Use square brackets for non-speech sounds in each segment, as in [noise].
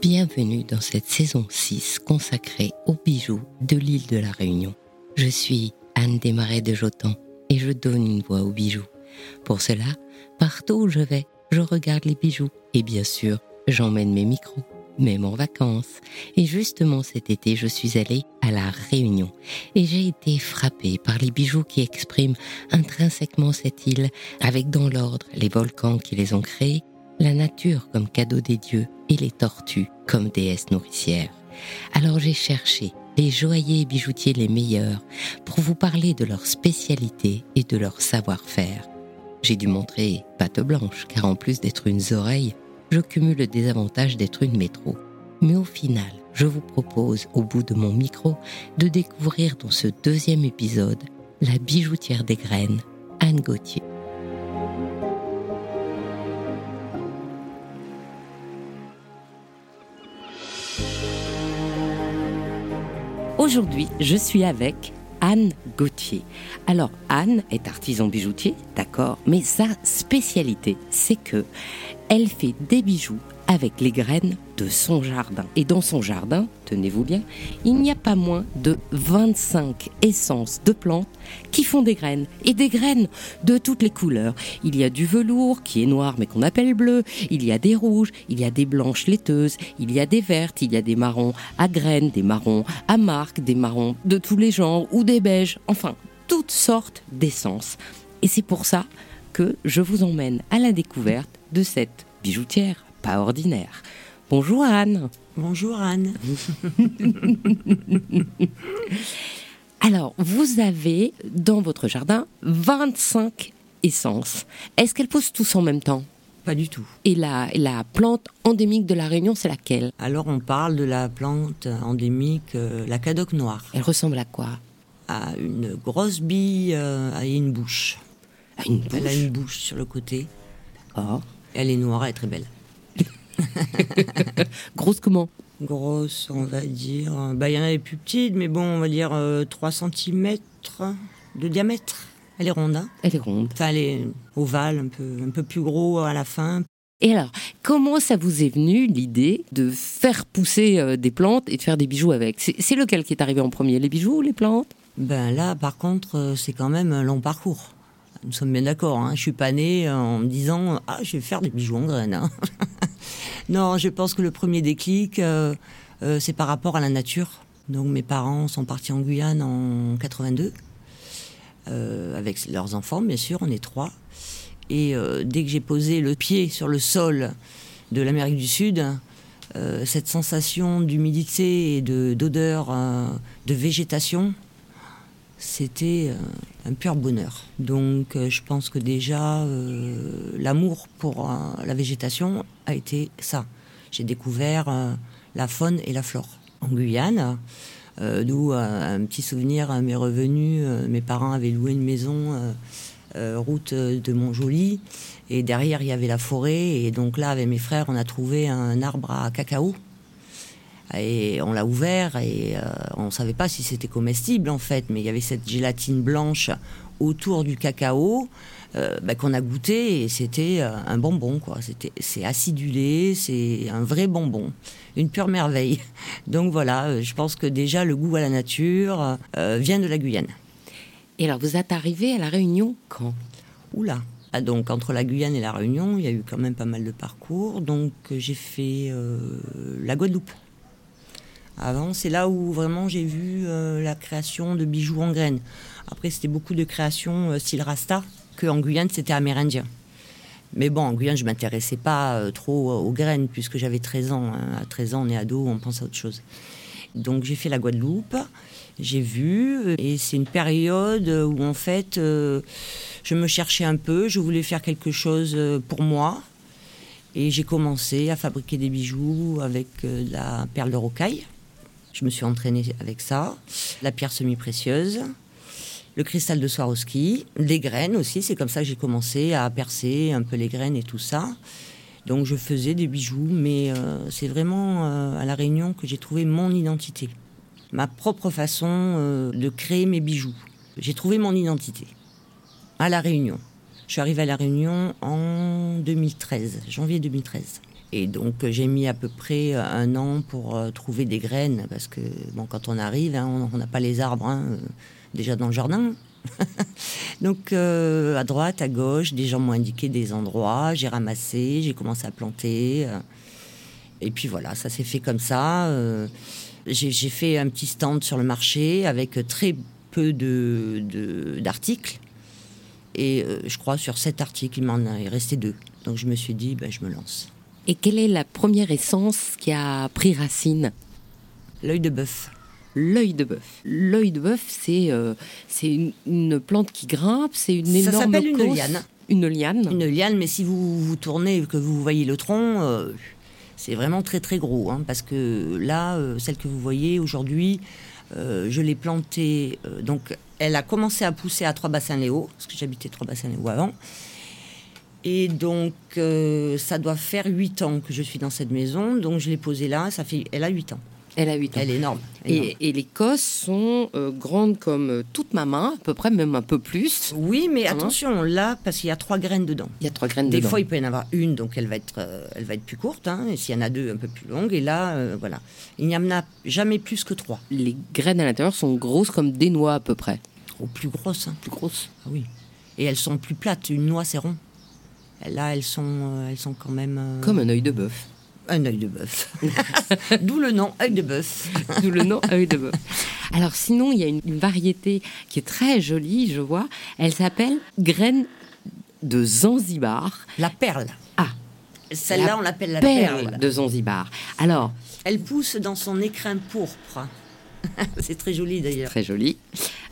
Bienvenue dans cette saison 6 consacrée aux bijoux de l'île de la Réunion. Je suis Anne Desmarais de Jotan et je donne une voix aux bijoux. Pour cela, partout où je vais, je regarde les bijoux et bien sûr, j'emmène mes micros, même en vacances. Et justement cet été, je suis allée à la Réunion et j'ai été frappée par les bijoux qui expriment intrinsèquement cette île, avec dans l'ordre les volcans qui les ont créés, la nature comme cadeau des dieux et les tortues comme déesses nourricières. Alors j'ai cherché les joailliers et bijoutiers les meilleurs pour vous parler de leur spécialité et de leur savoir-faire. J'ai dû montrer patte blanche, car en plus d'être une oreille, je cumule le désavantage d'être une métro. Mais au final, je vous propose, au bout de mon micro, de découvrir dans ce deuxième épisode la bijoutière des graines, Anne Gauthier. Aujourd'hui, je suis avec Anne Gauthier. Alors, Anne est artisan bijoutier, d'accord, mais sa spécialité, c'est que elle fait des bijoux avec les graines de son jardin. Et dans son jardin, tenez-vous bien, il n'y a pas moins de 25 essences de plantes qui font des graines. Et des graines de toutes les couleurs. Il y a du velours qui est noir mais qu'on appelle bleu. Il y a des rouges, il y a des blanches laiteuses, il y a des vertes, il y a des marrons à graines, des marrons à marque, des marrons de tous les genres ou des beiges. Enfin, toutes sortes d'essences. Et c'est pour ça que je vous emmène à la découverte de cette bijoutière pas ordinaire. Bonjour Anne. Bonjour Anne. [laughs] Alors, vous avez dans votre jardin 25 essences. Est-ce qu'elles poussent tous en même temps? Pas du tout. Et la, la plante endémique de la Réunion, c'est laquelle? Alors on parle de la plante endémique, euh, la cadoc noire. Elle ressemble à quoi? À une grosse bille euh, et une bouche. À une bouche Elle a une bouche sur le côté. D'accord. Elle est noire, elle est très belle. [laughs] Grosse comment Grosse, on va dire. euh, Bah, il y en a des plus petites, mais bon, on va dire euh, 3 cm de diamètre. Elle est ronde, hein Elle est ronde. Enfin, elle est ovale, un peu, un peu plus gros à la fin. Et alors, comment ça vous est venu l'idée de faire pousser euh, des plantes et de faire des bijoux avec? C'est lequel qui est arrivé en premier, les bijoux ou les plantes? Ben là, par contre, euh, c'est quand même un long parcours. Nous sommes bien d'accord. Hein. Je suis pas née en me disant ah je vais faire des bijoux en graines. hein. [laughs] non, je pense que le premier déclic, euh, euh, c'est par rapport à la nature. Donc mes parents sont partis en Guyane en 82 euh, avec leurs enfants, bien sûr. On est trois. Et euh, dès que j'ai posé le pied sur le sol de l'Amérique du Sud, euh, cette sensation d'humidité et de- d'odeur euh, de végétation, c'était euh, un pur bonheur. Donc euh, je pense que déjà euh, l'amour pour la végétation a été ça. J'ai découvert la faune et la flore. En Guyane, d'où un petit souvenir à m'est revenu, euh, mes parents avaient loué une maison route de Montjoli et derrière il y avait la forêt et donc là avec mes frères on a trouvé un arbre à cacao et on l'a ouvert et euh, on ne savait pas si c'était comestible en fait, mais il y avait cette gélatine blanche autour du cacao euh, bah, qu'on a goûté et c'était euh, un bonbon quoi. C'était c'est acidulé, c'est un vrai bonbon, une pure merveille. [laughs] Donc voilà, euh, je pense que déjà le goût à la nature vient de la Guyane. Et alors, vous êtes arrivé à La Réunion quand? Oula. Ah, donc entre la Guyane et la Réunion, il y a eu quand même pas mal de parcours. Donc j'ai fait la Guadeloupe. Avant, c'est là où vraiment j'ai vu euh, la création de bijoux en graines. Après, c'était beaucoup de créations euh, style Rasta, que Guyane, c'était amérindien. Mais bon, en Guyane, je m'intéressais pas euh, trop aux graines, puisque j'avais 13 ans. hein. À 13 ans, on est ado, on pense à autre chose. Donc j'ai fait la Guadeloupe, j'ai vu, euh, et c'est une période où en fait, je me cherchais un peu, je voulais faire quelque chose pour moi. Et j'ai commencé à fabriquer des bijoux avec de la perle de rocaille. Je me suis entraînée avec ça, la pierre semi-précieuse, le cristal de Swarovski, des graines aussi. C'est comme ça que j'ai commencé à percer un peu les graines et tout ça. Donc je faisais des bijoux, mais euh, c'est vraiment euh, à La Réunion que j'ai trouvé mon identité, ma propre façon euh, de créer mes bijoux. J'ai trouvé mon identité à La Réunion. Je suis arrivée à La Réunion en 2013, janvier 2013. Et donc j'ai mis à peu près un an pour trouver des graines, parce que bon, quand on arrive, hein, on n'a pas les arbres hein, déjà dans le jardin. [laughs] donc à droite, à gauche, des gens m'ont indiqué des endroits, j'ai ramassé, j'ai commencé à planter. et puis voilà, ça s'est fait comme ça. j'ai fait un petit stand sur le marché avec très peu d'articles. Et euh, je crois sur sept articles, il m'en est resté deux. Donc je me suis dit, ben, je me lance. Et quelle est la première essence qui a pris racine? L'œil de bœuf. L'œil de bœuf. L'œil de bœuf, c'est euh, une, plante qui grimpe, c'est une énorme. Ça s'appelle une liane. Une liane. Une liane, mais si vous vous tournez et que vous voyez le tronc, euh, c'est vraiment très très gros. Hein, parce que là, celle que vous voyez aujourd'hui, je l'ai plantée. donc elle a commencé à pousser à Trois Bassins Léo, parce que j'habitais Trois Bassins Léo avant. Et donc, euh, ça doit faire 8 ans que je suis dans cette maison. Donc, je l'ai posée là. Ça fait, elle a 8 ans. Elle a 8 ans. Elle est énorme. Et, les cosses sont euh, grandes comme euh, toute ma main, à peu près, même un peu plus. Oui, mais attention, là, parce qu'il y a trois graines dedans. Il y a trois graines Des dedans. Des fois, il peut y en avoir une, donc elle va être, elle va être plus courte. Hein, et s'il y en a deux, un peu plus longue. Et là, voilà. Il n'y en a jamais plus que trois. Les graines à l'intérieur sont grosses comme des noix, à peu près. Oh, plus grosses. Hein. Plus grosses. Ah oui. Et elles sont plus plates. Une noix, c'est rond. Là, elles sont, elles sont quand même. Comme un œil de bœuf. Un œil de bœuf. [laughs] D'où le nom œil de bœuf. [laughs] D'où le nom œil de bœuf. Alors sinon, il y a une, variété qui est très jolie, je vois. Elle s'appelle graine de Zanzibar. La perle. Ah. Celle-là, on l'appelle la perle, perle de Zanzibar. Alors. Elle pousse dans son écrin pourpre. [laughs] C'est très joli d'ailleurs. Très joli.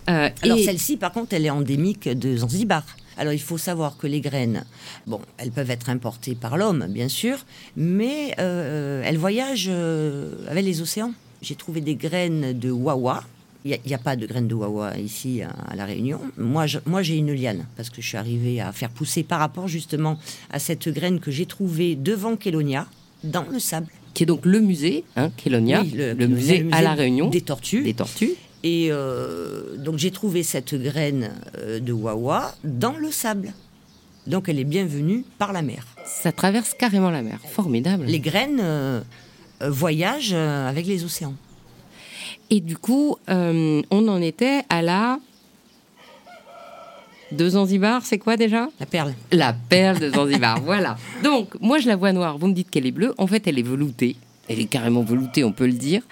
Euh, Alors celle-ci, par contre, elle est endémique de Zanzibar. Alors il faut savoir que les graines, bon, elles peuvent être importées par l'homme, bien sûr, mais euh, elles voyagent euh, avec les océans. J'ai trouvé des graines de wawa. Il n'y a, pas de graines de wawa ici à, La Réunion. Moi, moi, j'ai une liane parce que je suis arrivée à faire pousser par rapport justement à cette graine que j'ai trouvée devant Kélonia, dans le sable. Qui est donc le musée, hein, Kélonia, le, musée, à La Réunion. Des tortues. Des tortues. Et euh, donc j'ai trouvé cette graine euh, de wawa dans le sable. Donc elle est bienvenue par la mer. Ça traverse carrément la mer. Formidable. Les graines euh, voyagent avec les océans. Et du coup, on en était à la de Zanzibar, c'est quoi déjà? La perle. La perle de Zanzibar, [laughs] voilà. Donc, moi je la vois noire, vous me dites qu'elle est bleue. En fait, elle est veloutée. Elle est carrément veloutée, on peut le dire.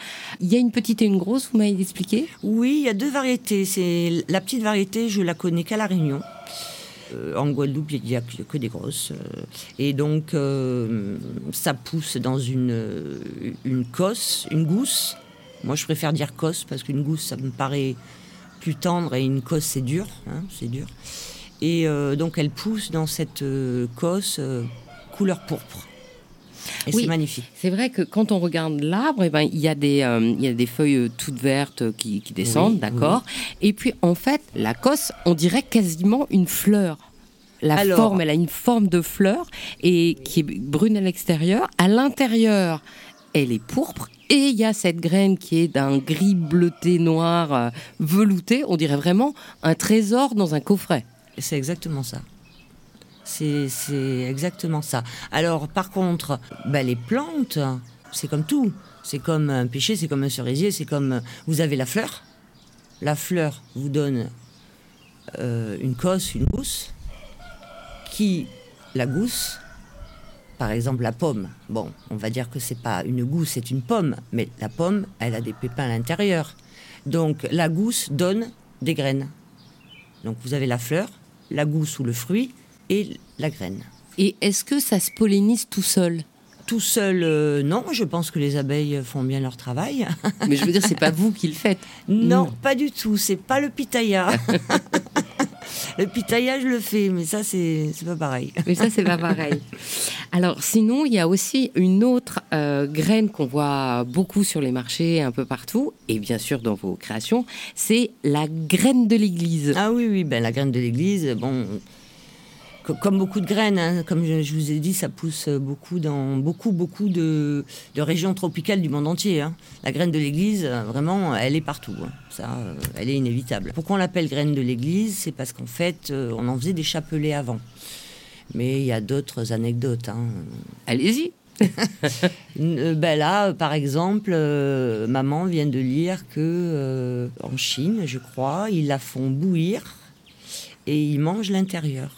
Il y a une petite et une grosse, vous m'avez expliqué? Oui, il y a deux variétés. C'est la petite variété, je la connais qu'à la Réunion. Euh, en Guadeloupe, il n'y a que des grosses. Euh, et donc, euh, ça pousse dans une, une cosse, une gousse. Moi, je préfère dire cosse parce qu'une gousse, ça me paraît plus tendre et une cosse, c'est dur. Hein, c'est dur. Et donc, elle pousse dans cette cosse couleur pourpre. Et c'est magnifique. C'est vrai que quand on regarde l'arbre, eh ben, il, y a des, euh, il y a des feuilles euh, toutes vertes qui, descendent, d'accord? Et puis, en fait, la cosse, on dirait quasiment une fleur. La forme, elle a une forme de fleur et qui est brune à l'extérieur. À l'intérieur, elle est pourpre et il y a cette graine qui est d'un gris bleuté noir euh, velouté. On dirait vraiment un trésor dans un coffret. C'est exactement ça. C'est exactement ça. Alors, par contre, bah, les plantes, c'est comme tout. C'est comme un pêcher, c'est comme un cerisier, c'est comme. Vous avez la fleur. La fleur vous donne euh, une cosse, une gousse. Qui, la gousse, par exemple la pomme, bon, on va dire que c'est pas une gousse, c'est une pomme, mais la pomme, elle a des pépins à l'intérieur. Donc la gousse donne des graines. Donc vous avez la fleur, la gousse ou le fruit, et la graine. Et est-ce que ça se pollinise tout seul? Tout seul, euh, non. Je pense que les abeilles font bien leur travail. [laughs] Mais je veux dire, c'est pas vous qui le faites. Non, pas du tout. C'est pas le pitaya. [laughs] le pitaya, je le fais, mais ça, c'est pas pareil. Mais ça, c'est pas pareil. Alors, sinon, il y a aussi une autre euh, graine qu'on voit beaucoup sur les marchés, un peu partout, et bien sûr dans vos créations, c'est la graine de l'église. Ah oui, oui, ben la graine de l'église, bon comme beaucoup de graines, hein, comme je, vous ai dit, ça pousse beaucoup dans beaucoup, beaucoup de, régions tropicales du monde entier. Hein. La graine de l'église, vraiment, elle est partout. Hein. Ça, elle est inévitable. Pourquoi on l'appelle graine de l'église? C'est parce qu'en fait, on en faisait des chapelets avant. Mais il y a d'autres anecdotes. Allez-y. [laughs] Euh, ben là, par exemple, euh, maman vient de lire que euh, en Chine, je crois, ils la font bouillir et ils mangent l'intérieur.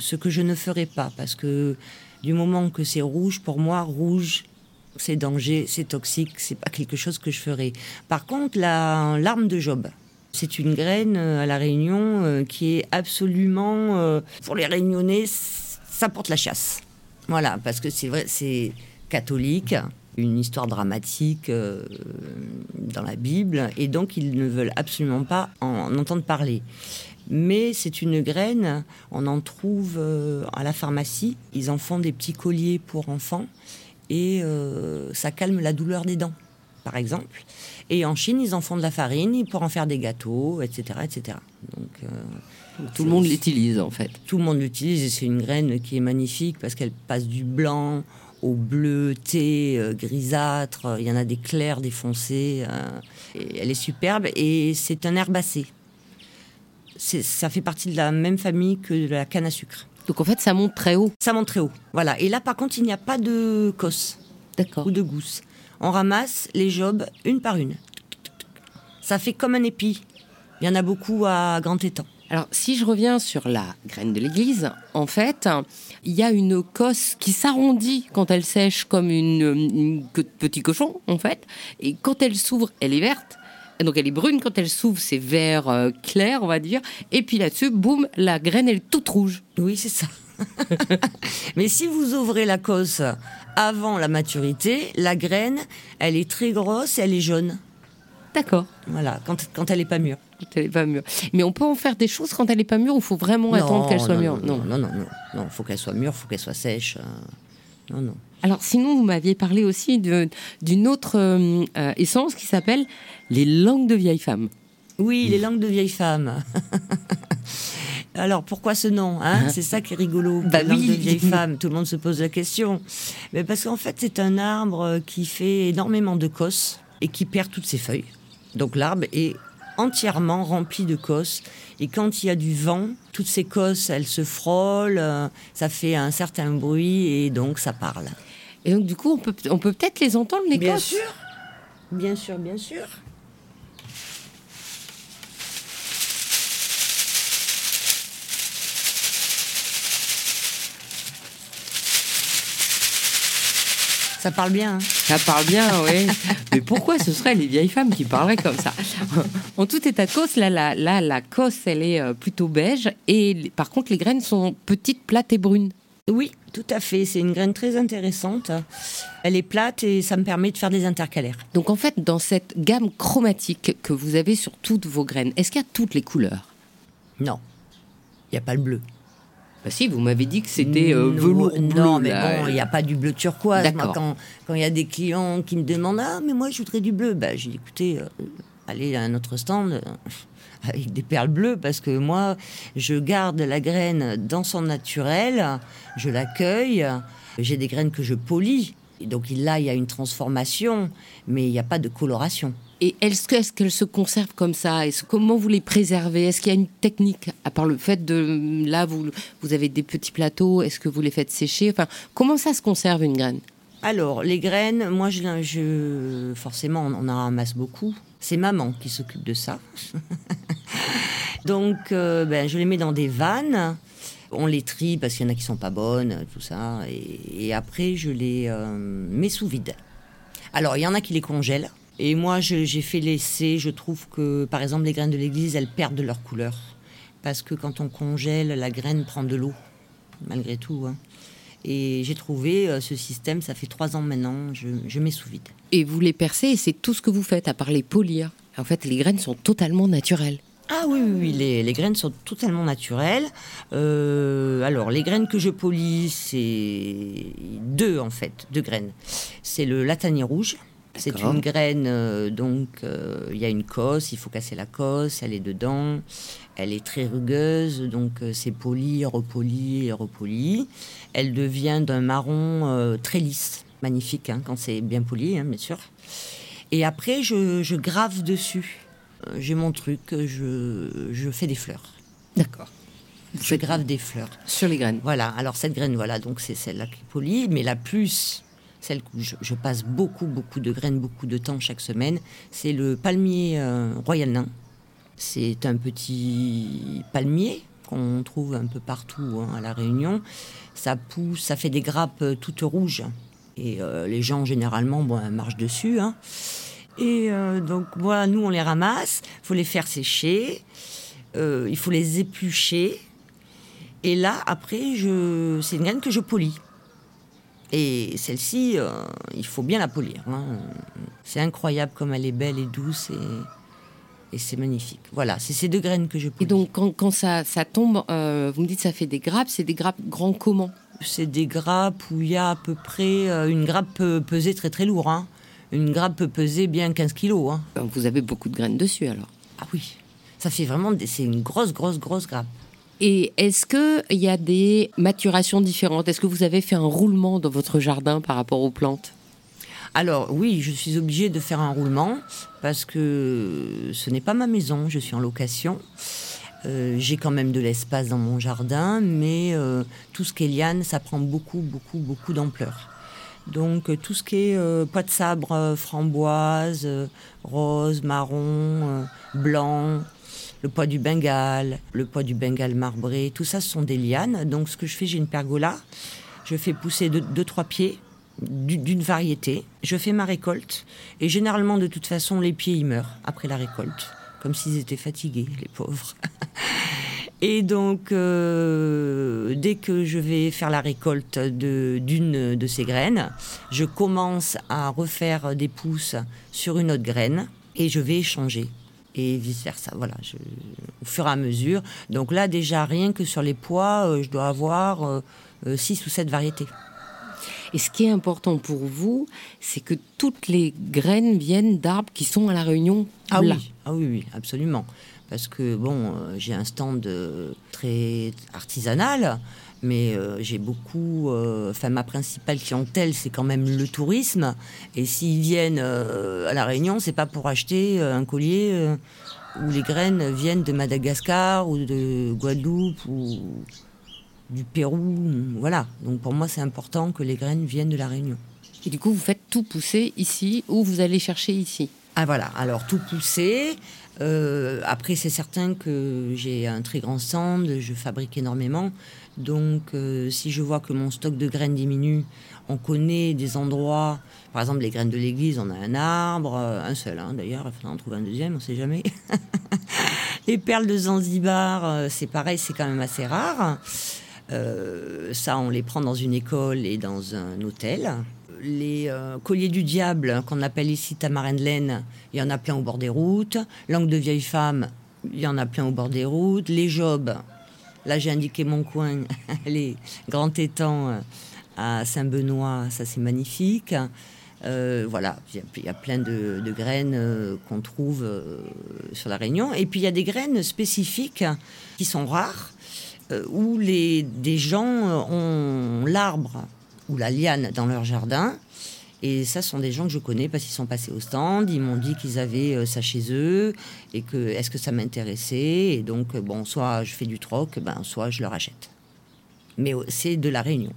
Ce que je ne ferai pas, parce que du moment que c'est rouge, pour moi, rouge, c'est danger, c'est toxique, c'est pas quelque chose que je ferai. Par contre, la larme de Job, c'est une graine à la Réunion qui est absolument, pour les Réunionnais, ça porte la chasse. Voilà, parce que c'est vrai, c'est catholique, une histoire dramatique euh, dans la Bible, et donc ils ne veulent absolument pas en entendre parler. Mais c'est une graine, on en trouve euh, à la pharmacie, ils en font des petits colliers pour enfants, et euh, ça calme la douleur des dents, par exemple. Et en Chine, ils en font de la farine pour en faire des gâteaux, etc. etc. Donc, tout le monde l'utilise en fait. Tout le monde l'utilise et c'est une graine qui est magnifique parce qu'elle passe du blanc au bleu, thé, euh, grisâtre. Il y en a des clairs, des foncés. Euh, elle est superbe et c'est un herbacé. Ça fait partie de la même famille que la canne à sucre. Donc en fait, ça monte très haut. Ça monte très haut. Voilà. Et là, par contre, il n'y a pas de cosse. D'accord. Ou de gousse. On ramasse les jobs une par une. Ça fait comme un épi. Il y en a beaucoup à grand étang. Alors, si je reviens sur la graine de l'église, en fait, il y a une cosse qui s'arrondit quand elle sèche comme une, petit cochon, en fait. Et quand elle s'ouvre, elle est verte. Donc elle est brune, quand elle s'ouvre, c'est vert euh, clair, on va dire. Et puis là-dessus, boum, la graine, elle est toute rouge. Oui, c'est ça. [laughs] Mais si vous ouvrez la cosse avant la maturité, la graine, elle est très grosse et elle est jaune. D'accord. Voilà, quand, quand elle n'est pas mûre. Quand elle n'est pas mûre. Mais on peut en faire des choses quand elle n'est pas mûre ou il faut vraiment attendre qu'elle soit mûre? non. non, non, non, non. Il faut qu'elle soit mûre, il faut qu'elle soit sèche. Euh, non, non. Alors sinon, vous m'aviez parlé aussi d'une autre euh, essence qui s'appelle les langues de vieilles femmes. Oui, les langues de vieilles femmes. [laughs] Alors pourquoi ce nom hein? C'est ça qui est rigolo. Bah langue de vieilles [laughs] femmes, tout le monde se pose la question. Mais parce qu'en fait, c'est un arbre qui fait énormément de cosses et qui perd toutes ses feuilles. Donc l'arbre est entièrement rempli de cosses. Et quand il y a du vent, toutes ces cosses, elles se frôlent, euh, ça fait un certain bruit et donc ça parle. Et donc du coup, on peut on peut peut-être les entendre les bien cosses? Bien sûr, bien sûr, bien sûr. Ça parle bien. Hein. ça parle bien, oui. Mais pourquoi ce seraient les vieilles femmes qui parleraient comme ça? En tout état de cause, là, la, la cosse, elle est euh, plutôt beige. Et par contre, les graines sont petites, plates et brunes. Oui, tout à fait. C'est une graine très intéressante. Elle est plate et ça me permet de faire des intercalaires. Donc en fait, dans cette gamme chromatique que vous avez sur toutes vos graines, est-ce qu'il y a toutes les couleurs? Non. Il n'y a pas le bleu. Bah si, vous m'avez dit que c'était euh, velours bleu. Non, mais bon, il n'y a pas du bleu turquoise. Moi, quand il y a des clients qui me demandent Ah, mais moi, je voudrais du bleu, bah, j'ai dit Écoutez, euh, allez à un autre stand euh, [laughs] avec des perles bleues, parce que moi, je garde la graine dans son naturel, je l'accueille, j'ai des graines que je polis. Et donc là, il y a une transformation, mais il n'y a pas de coloration. Et est-ce qu'elles se conservent comme ça? Comment vous les préservez? Est-ce qu'il y a une technique À part le fait de... Là, vous, vous avez des petits plateaux, est-ce que vous les faites sécher? Enfin, Comment ça se conserve une graine? Alors, les graines, moi, je, je, forcément, on en ramasse beaucoup. C'est maman qui s'occupe de ça. [laughs] Donc, euh, ben, je les mets dans des vannes. On les trie parce qu'il y en a qui sont pas bonnes, tout ça. Et, après, je les euh, mets sous vide. Alors, il y en a qui les congèlent. Et moi, j'ai fait l'essai. Je trouve que, par exemple, les graines de l'église, elles perdent de leur couleur. Parce que quand on congèle, la graine prend de l'eau, malgré tout. Hein. Et j'ai trouvé euh, ce système, ça fait trois ans maintenant, je, mets sous vide. Et vous les percez et c'est tout ce que vous faites, à part les polir. En fait, les graines sont totalement naturelles. Ah oui, oui, les, graines sont totalement naturelles. Euh, alors, les graines que je polis, c'est deux en fait, deux graines. C'est le latanier rouge, c'est une graine, euh, donc euh, il y a une cosse, il faut casser la cosse, elle est dedans. Elle est très rugueuse, donc c'est poli, repoli, repoli. Elle devient d'un marron très lisse, magnifique hein, quand c'est bien poli, hein, bien sûr. Et après, je, grave dessus. Euh, j'ai mon truc, je, je fais des fleurs. D'accord. Je grave des fleurs. Sur les graines. Voilà, alors cette graine, voilà, donc c'est celle-là qui polie, mais la plus, celle où je, passe beaucoup, beaucoup de graines, beaucoup de temps chaque semaine, c'est le palmier royal nain. C'est un petit palmier qu'on trouve un peu partout hein, à La Réunion. Ça pousse, ça fait des grappes euh, toutes rouges. Et euh, les gens, généralement, bon, marchent dessus. Hein. Et euh, donc, voilà, nous, on les ramasse. Il faut les faire sécher. il faut les éplucher. Et là, après, je... c'est une graine que je polis. Et celle-ci, il faut bien la polir. Hein. C'est incroyable comme elle est belle et douce. Et et c'est magnifique. Voilà, c'est ces deux graines que je polis. Et donc, quand, ça, ça tombe, euh, vous me dites ça fait des grappes, c'est des grappes grands comment? C'est des grappes où il y a à peu près. Euh, une grappe peut peser très très lourd. Hein. Une grappe peut peser bien 15 kilos. Hein. vous avez beaucoup de graines dessus alors Ah oui, ça fait vraiment. C'est une grosse, grosse, grosse grappe. Et est-ce qu'il y a des maturations différentes? Est-ce que vous avez fait un roulement dans votre jardin par rapport aux plantes? Alors oui, je suis obligée de faire un roulement parce que ce n'est pas ma maison, je suis en location. Euh, j'ai quand même de l'espace dans mon jardin, mais euh, tout ce qui est liane, ça prend beaucoup, beaucoup, beaucoup d'ampleur. Donc tout ce qui est euh, poids de sabre, framboise, rose, marron, blanc, le poids du Bengale, le poids du Bengale marbré, tout ça ce sont des lianes. Donc ce que je fais, j'ai une pergola, je fais pousser deux, trois pieds d'une variété. Je fais ma récolte et généralement de toute façon les pieds ils meurent après la récolte, comme s'ils étaient fatigués les pauvres. [laughs] et donc euh, dès que je vais faire la récolte d'une de, ces graines, je commence à refaire des pousses sur une autre graine et je vais échanger et vice versa. Voilà, au fur et à mesure. Donc là déjà rien que sur les pois, euh, je dois avoir 6 euh, ou 7 variétés. Et ce qui est important pour vous, c'est que toutes les graines viennent d'arbres qui sont à la Réunion ah Oui. Ah oui, oui, absolument. Parce que bon, euh, j'ai un stand euh, très artisanal, mais euh, j'ai beaucoup. Enfin, ma principale clientèle, c'est quand même le tourisme. Et s'ils viennent à la Réunion, c'est pas pour acheter un collier où les graines viennent de Madagascar ou de Guadeloupe ou du Pérou, voilà. Donc pour moi, c'est important que les graines viennent de la Réunion. Et du coup, vous faites tout pousser ici ou vous allez chercher ici? Ah voilà, alors tout pousser. Euh, après, c'est certain que j'ai un très grand stand, je fabrique énormément. Donc, euh, si je vois que mon stock de graines diminue, on connaît des endroits, par exemple les graines de l'église, on a un arbre, euh, un seul hein, d'ailleurs, il faudra en trouver un deuxième, on ne sait jamais. [laughs] les perles de Zanzibar, c'est pareil, c'est quand même assez rare. Ça, on les prend dans une école et dans un hôtel. Les euh, colliers du diable, qu'on appelle ici tamarin de laine, il y en a plein au bord des routes. Langue de vieille femme, il y en a plein au bord des routes. Les jobs, là j'ai indiqué mon coin, [laughs] les grands étangs euh, à Saint-Benoît, ça c'est magnifique. voilà, il y, a plein de, graines qu'on trouve sur la Réunion. Et puis il y a des graines spécifiques qui sont rares euh, où les, des gens ont l'arbre ou la liane dans leur jardin. Et ça, sont des gens que je connais parce qu'ils sont passés au stand. Ils m'ont dit qu'ils avaient euh, ça chez eux et que est-ce que ça m'intéressait? Et donc, euh, bon, soit je fais du troc, ben, soit je leur achète. Mais c'est de la réunion.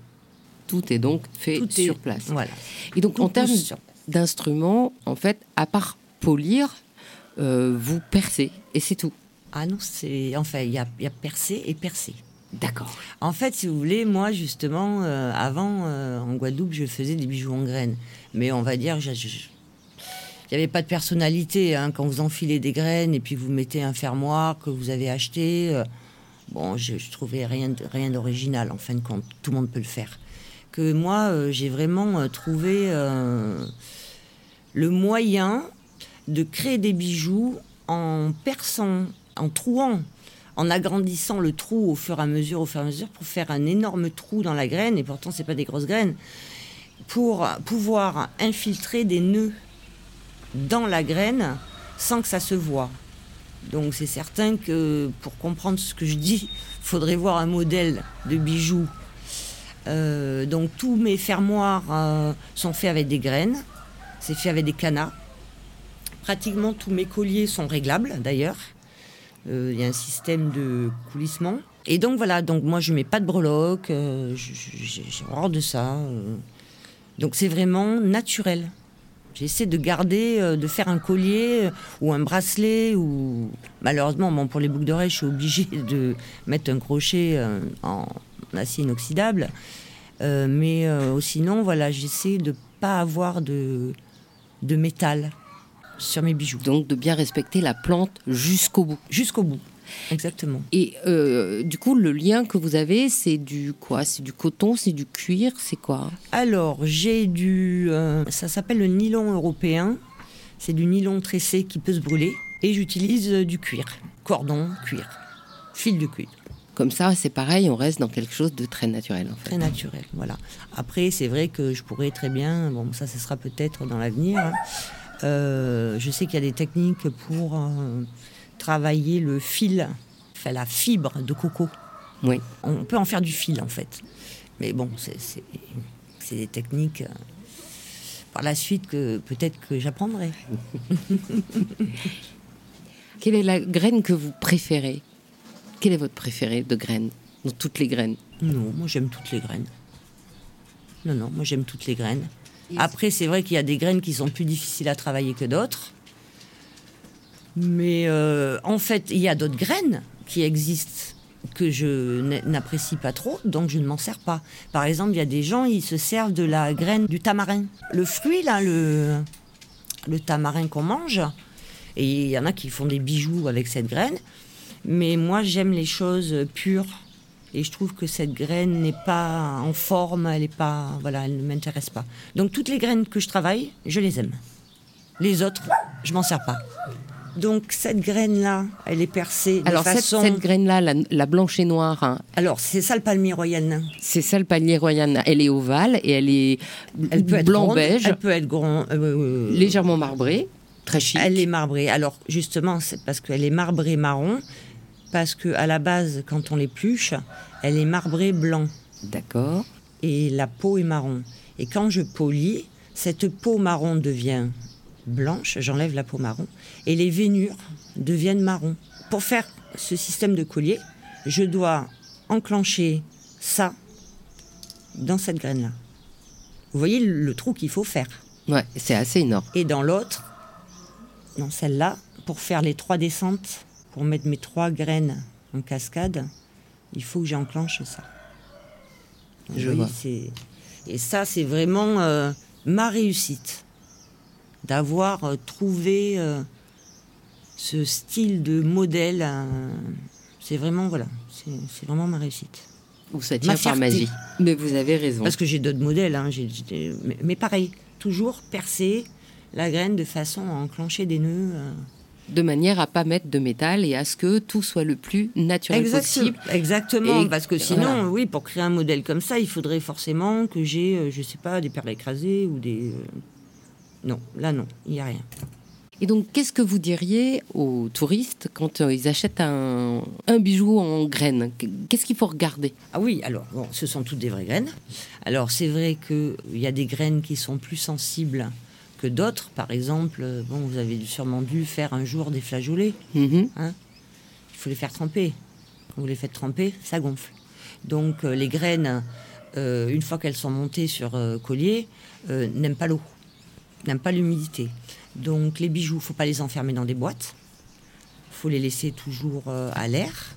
Tout est donc fait sur place. Voilà. Et donc, en termes d'instruments, en fait, à part polir, vous percez et c'est tout. Ah non, c'est enfin il y a, y a percé et percé. D'accord. En fait, si vous voulez, moi justement, euh, avant euh, en Guadeloupe, je faisais des bijoux en graines. Mais on va dire, il n'y avait pas de personnalité hein, quand vous enfilez des graines et puis vous mettez un fermoir que vous avez acheté. Euh, bon, je, trouvais rien, rien d'original. En fin de compte, tout le monde peut le faire. Que moi, j'ai vraiment trouvé le moyen de créer des bijoux en perçant en trouant, en agrandissant le trou au fur et à mesure, au fur et à mesure, pour faire un énorme trou dans la graine, et pourtant c'est pas des grosses graines, pour pouvoir infiltrer des nœuds dans la graine sans que ça se voit. Donc c'est certain que pour comprendre ce que je dis, il [laughs] faudrait voir un modèle de bijoux. Euh, donc tous mes fermoirs euh, sont faits avec des graines, c'est fait avec des canards. Pratiquement tous mes colliers sont réglables d'ailleurs. Euh, Il y a un système de coulissement. Et donc voilà, donc moi je mets pas de breloques, euh, j'ai horreur de ça. euh. Donc c'est vraiment naturel. J'essaie de garder, de faire un collier ou un bracelet ou malheureusement bon, pour les boucles d'oreilles je suis obligée [laughs] de mettre un crochet en acier inoxydable. Mais euh, sinon voilà j'essaie de pas avoir de, de métal sur mes bijoux Donc de bien respecter la plante jusqu'au bout. jusqu'au bout. Exactement. Et euh, du coup, le lien que vous avez, c'est du quoi? C'est du coton, c'est du cuir, c'est quoi? Alors, j'ai du. euh, ça s'appelle le nylon européen. C'est du nylon tressé qui peut se brûler. Et j'utilise euh, du cuir. Cordon, cuir. Fil de cuir. Comme ça, c'est pareil, on reste dans quelque chose de très naturel en fait. Très naturel. Voilà. Après, c'est vrai que je pourrais très bien. Bon, ça, ce sera peut-être dans l'avenir. hein. Euh, je sais qu'il y a des techniques pour euh, travailler le fil, enfin la fibre de coco. Oui. On peut en faire du fil en fait. Mais bon, c'est- des techniques euh, par la suite que peut-être que j'apprendrai. [laughs] Quelle est la graine que vous préférez? Quelle est votre préférée de graine Dans toutes les graines? Non, moi j'aime toutes les graines. Non, non, moi j'aime toutes les graines. Après, c'est vrai qu'il y a des graines qui sont plus difficiles à travailler que d'autres. Mais euh, en fait, il y a d'autres graines qui existent que je n'apprécie pas trop, donc je ne m'en sers pas. Par exemple, il y a des gens, ils se servent de la graine du tamarin. Le fruit, là, le tamarin qu'on mange, et il y en a qui font des bijoux avec cette graine. Mais moi, j'aime les choses pures. Et je trouve que cette graine n'est pas en forme, elle est pas, voilà, elle ne m'intéresse pas. Donc toutes les graines que je travaille, je les aime. Les autres, je m'en sers pas. Donc cette graine-là, elle est percée de Alors cette, façon. cette graine-là, la, la blanche et noire, hein, Alors c'est ça le palmier royal nain. c'est ça le palier royal. Elle est ovale et elle est Elle peut être ronde, beige, Elle peut être grand, euh, légèrement marbrée, très chic. Elle est marbrée. Alors justement, c'est parce qu'elle est marbrée marron, parce que à la base, quand on l'épluche, elle est marbrée blanc. D'accord. et la peau est marron. Et quand je polis, cette peau marron devient blanche, j'enlève la peau marron, et les veinures deviennent marron. Pour faire ce système de collier, je dois enclencher ça dans cette graine-là. Vous voyez le, le trou qu'il faut faire. Ouais, c'est assez énorme. Et dans l'autre, dans celle-là, pour faire les trois descentes, pour mettre mes trois graines en cascade, il faut que j'enclenche ça. Je vois. Et ça, c'est vraiment euh, ma réussite. D'avoir euh, trouvé euh, ce style de modèle. c'est vraiment, voilà, c'est vraiment ma réussite. Ou ça tient Ma par magie. Mais vous avez raison. Parce que j'ai d'autres modèles, hein, mais pareil, toujours percer la graine de façon à enclencher des nœuds. De manière à pas mettre de métal et à ce que tout soit le plus naturel possible. Exactement, Et- parce que sinon, voilà. oui, pour créer un modèle comme ça, il faudrait forcément que j'ai, euh, je sais pas, des perles écrasées ou des. euh, Non, là non, il n'y a rien. Et donc, qu'est-ce que vous diriez aux touristes quand euh, ils achètent un, un bijou en graines? Qu'est-ce qu'il faut regarder? Ah oui, alors, bon, ce sont toutes des vraies graines. Alors, c'est vrai qu'il y a des graines qui sont plus sensibles que d'autres. Par exemple, euh, bon, vous avez sûrement dû faire un jour des flageolets. Mhm. Il faut les faire tremper. Quand vous les faites tremper, ça gonfle. Donc euh, les graines, euh, une fois qu'elles sont montées sur euh, collier, n'aiment pas l'eau, n'aiment pas l'humidité. Donc les bijoux, faut pas les enfermer dans des boîtes. faut les laisser toujours à l'air.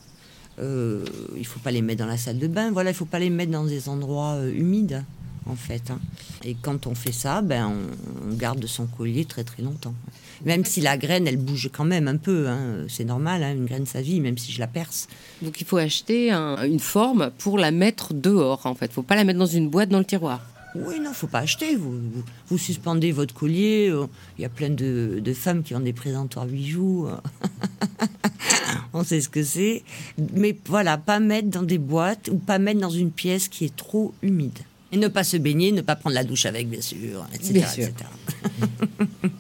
Il faut pas les mettre dans la salle de bain. Voilà, il faut pas les mettre dans des endroits humides, en fait. hein. Et quand on fait ça, ben, on, on garde son collier très très longtemps. Même si la graine, elle bouge quand même un peu. hein. C'est normal, hein, une graine, ça vit, même si je la perce. Donc, il faut acheter un- une forme pour la mettre dehors, en fait. faut pas la mettre dans une boîte dans le tiroir. Oui, non, faut pas acheter. Vous, vous, vous suspendez votre collier. euh, Il y a plein de, de femmes qui ont des présentoirs bijoux. euh. [laughs] On sait ce que c'est. Mais voilà, pas mettre dans des boîtes ou pas mettre dans une pièce qui est trop humide. Et ne pas se baigner, ne pas prendre la douche avec, bien sûr, etc. Bien sûr. etc. [laughs]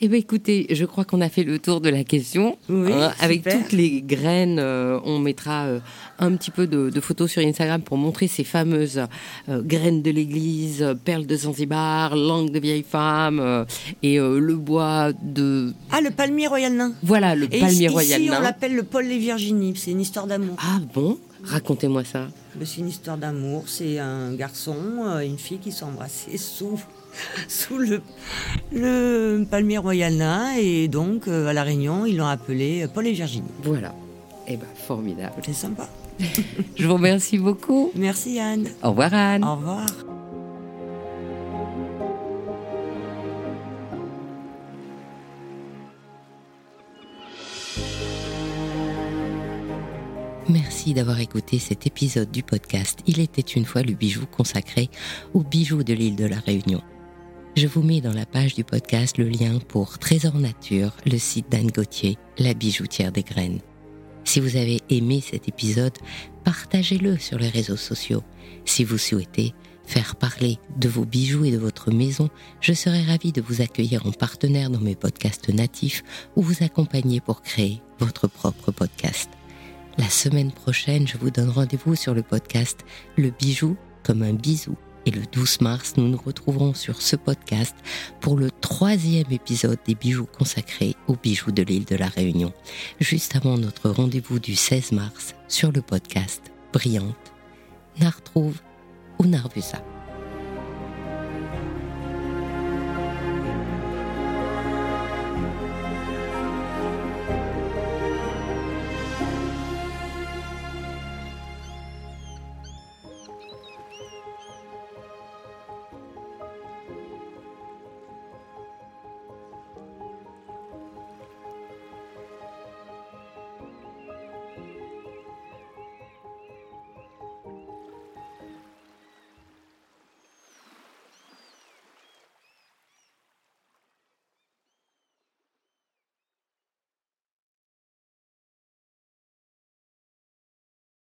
Eh bien, écoutez, je crois qu'on a fait le tour de la question. Oui, Hein, avec toutes les graines, euh, on mettra euh, un petit peu de, de photos sur Instagram pour montrer ces fameuses euh, graines de l'église, euh, perles de Zanzibar, langue de vieille femme euh, et euh, le bois de. Ah, le palmier royal nain. Voilà, le Et palmier ici, royal on nain. l'appelle le Paul et Virginie. C'est une histoire d'amour. Ah bon? Racontez-moi ça. C'est une histoire d'amour. C'est un garçon euh, et une fille qui embrassés [laughs] sous, sous le, le palmier royal nain. Et donc, euh, à La Réunion, ils l'ont appelé Paul et Virginie. Voilà. Eh ben, formidable. C'est sympa. [laughs] Je vous remercie beaucoup. Merci Anne. Au revoir, Anne. Au revoir. Merci d'avoir écouté cet épisode du podcast Il était une fois le bijou consacré aux bijoux de l'île de la Réunion. Je vous mets dans la page du podcast le lien pour Trésor Nature, le site d'Anne Gauthier, la bijoutière des graines. Si vous avez aimé cet épisode, partagez-le sur les réseaux sociaux. Si vous souhaitez faire parler de vos bijoux et de votre maison, je serai ravie de vous accueillir en partenaire dans mes podcasts natifs ou vous accompagner pour créer votre propre podcast. La semaine prochaine, je vous donne rendez-vous sur le podcast Le bijou comme un bisou. Et le 12 mars, nous nous retrouverons sur ce podcast pour le troisième épisode des bijoux consacrés aux bijoux de l'île de la Réunion, juste avant notre rendez-vous du 16 mars sur le podcast Brillante. Nartrouve ou Narvusa.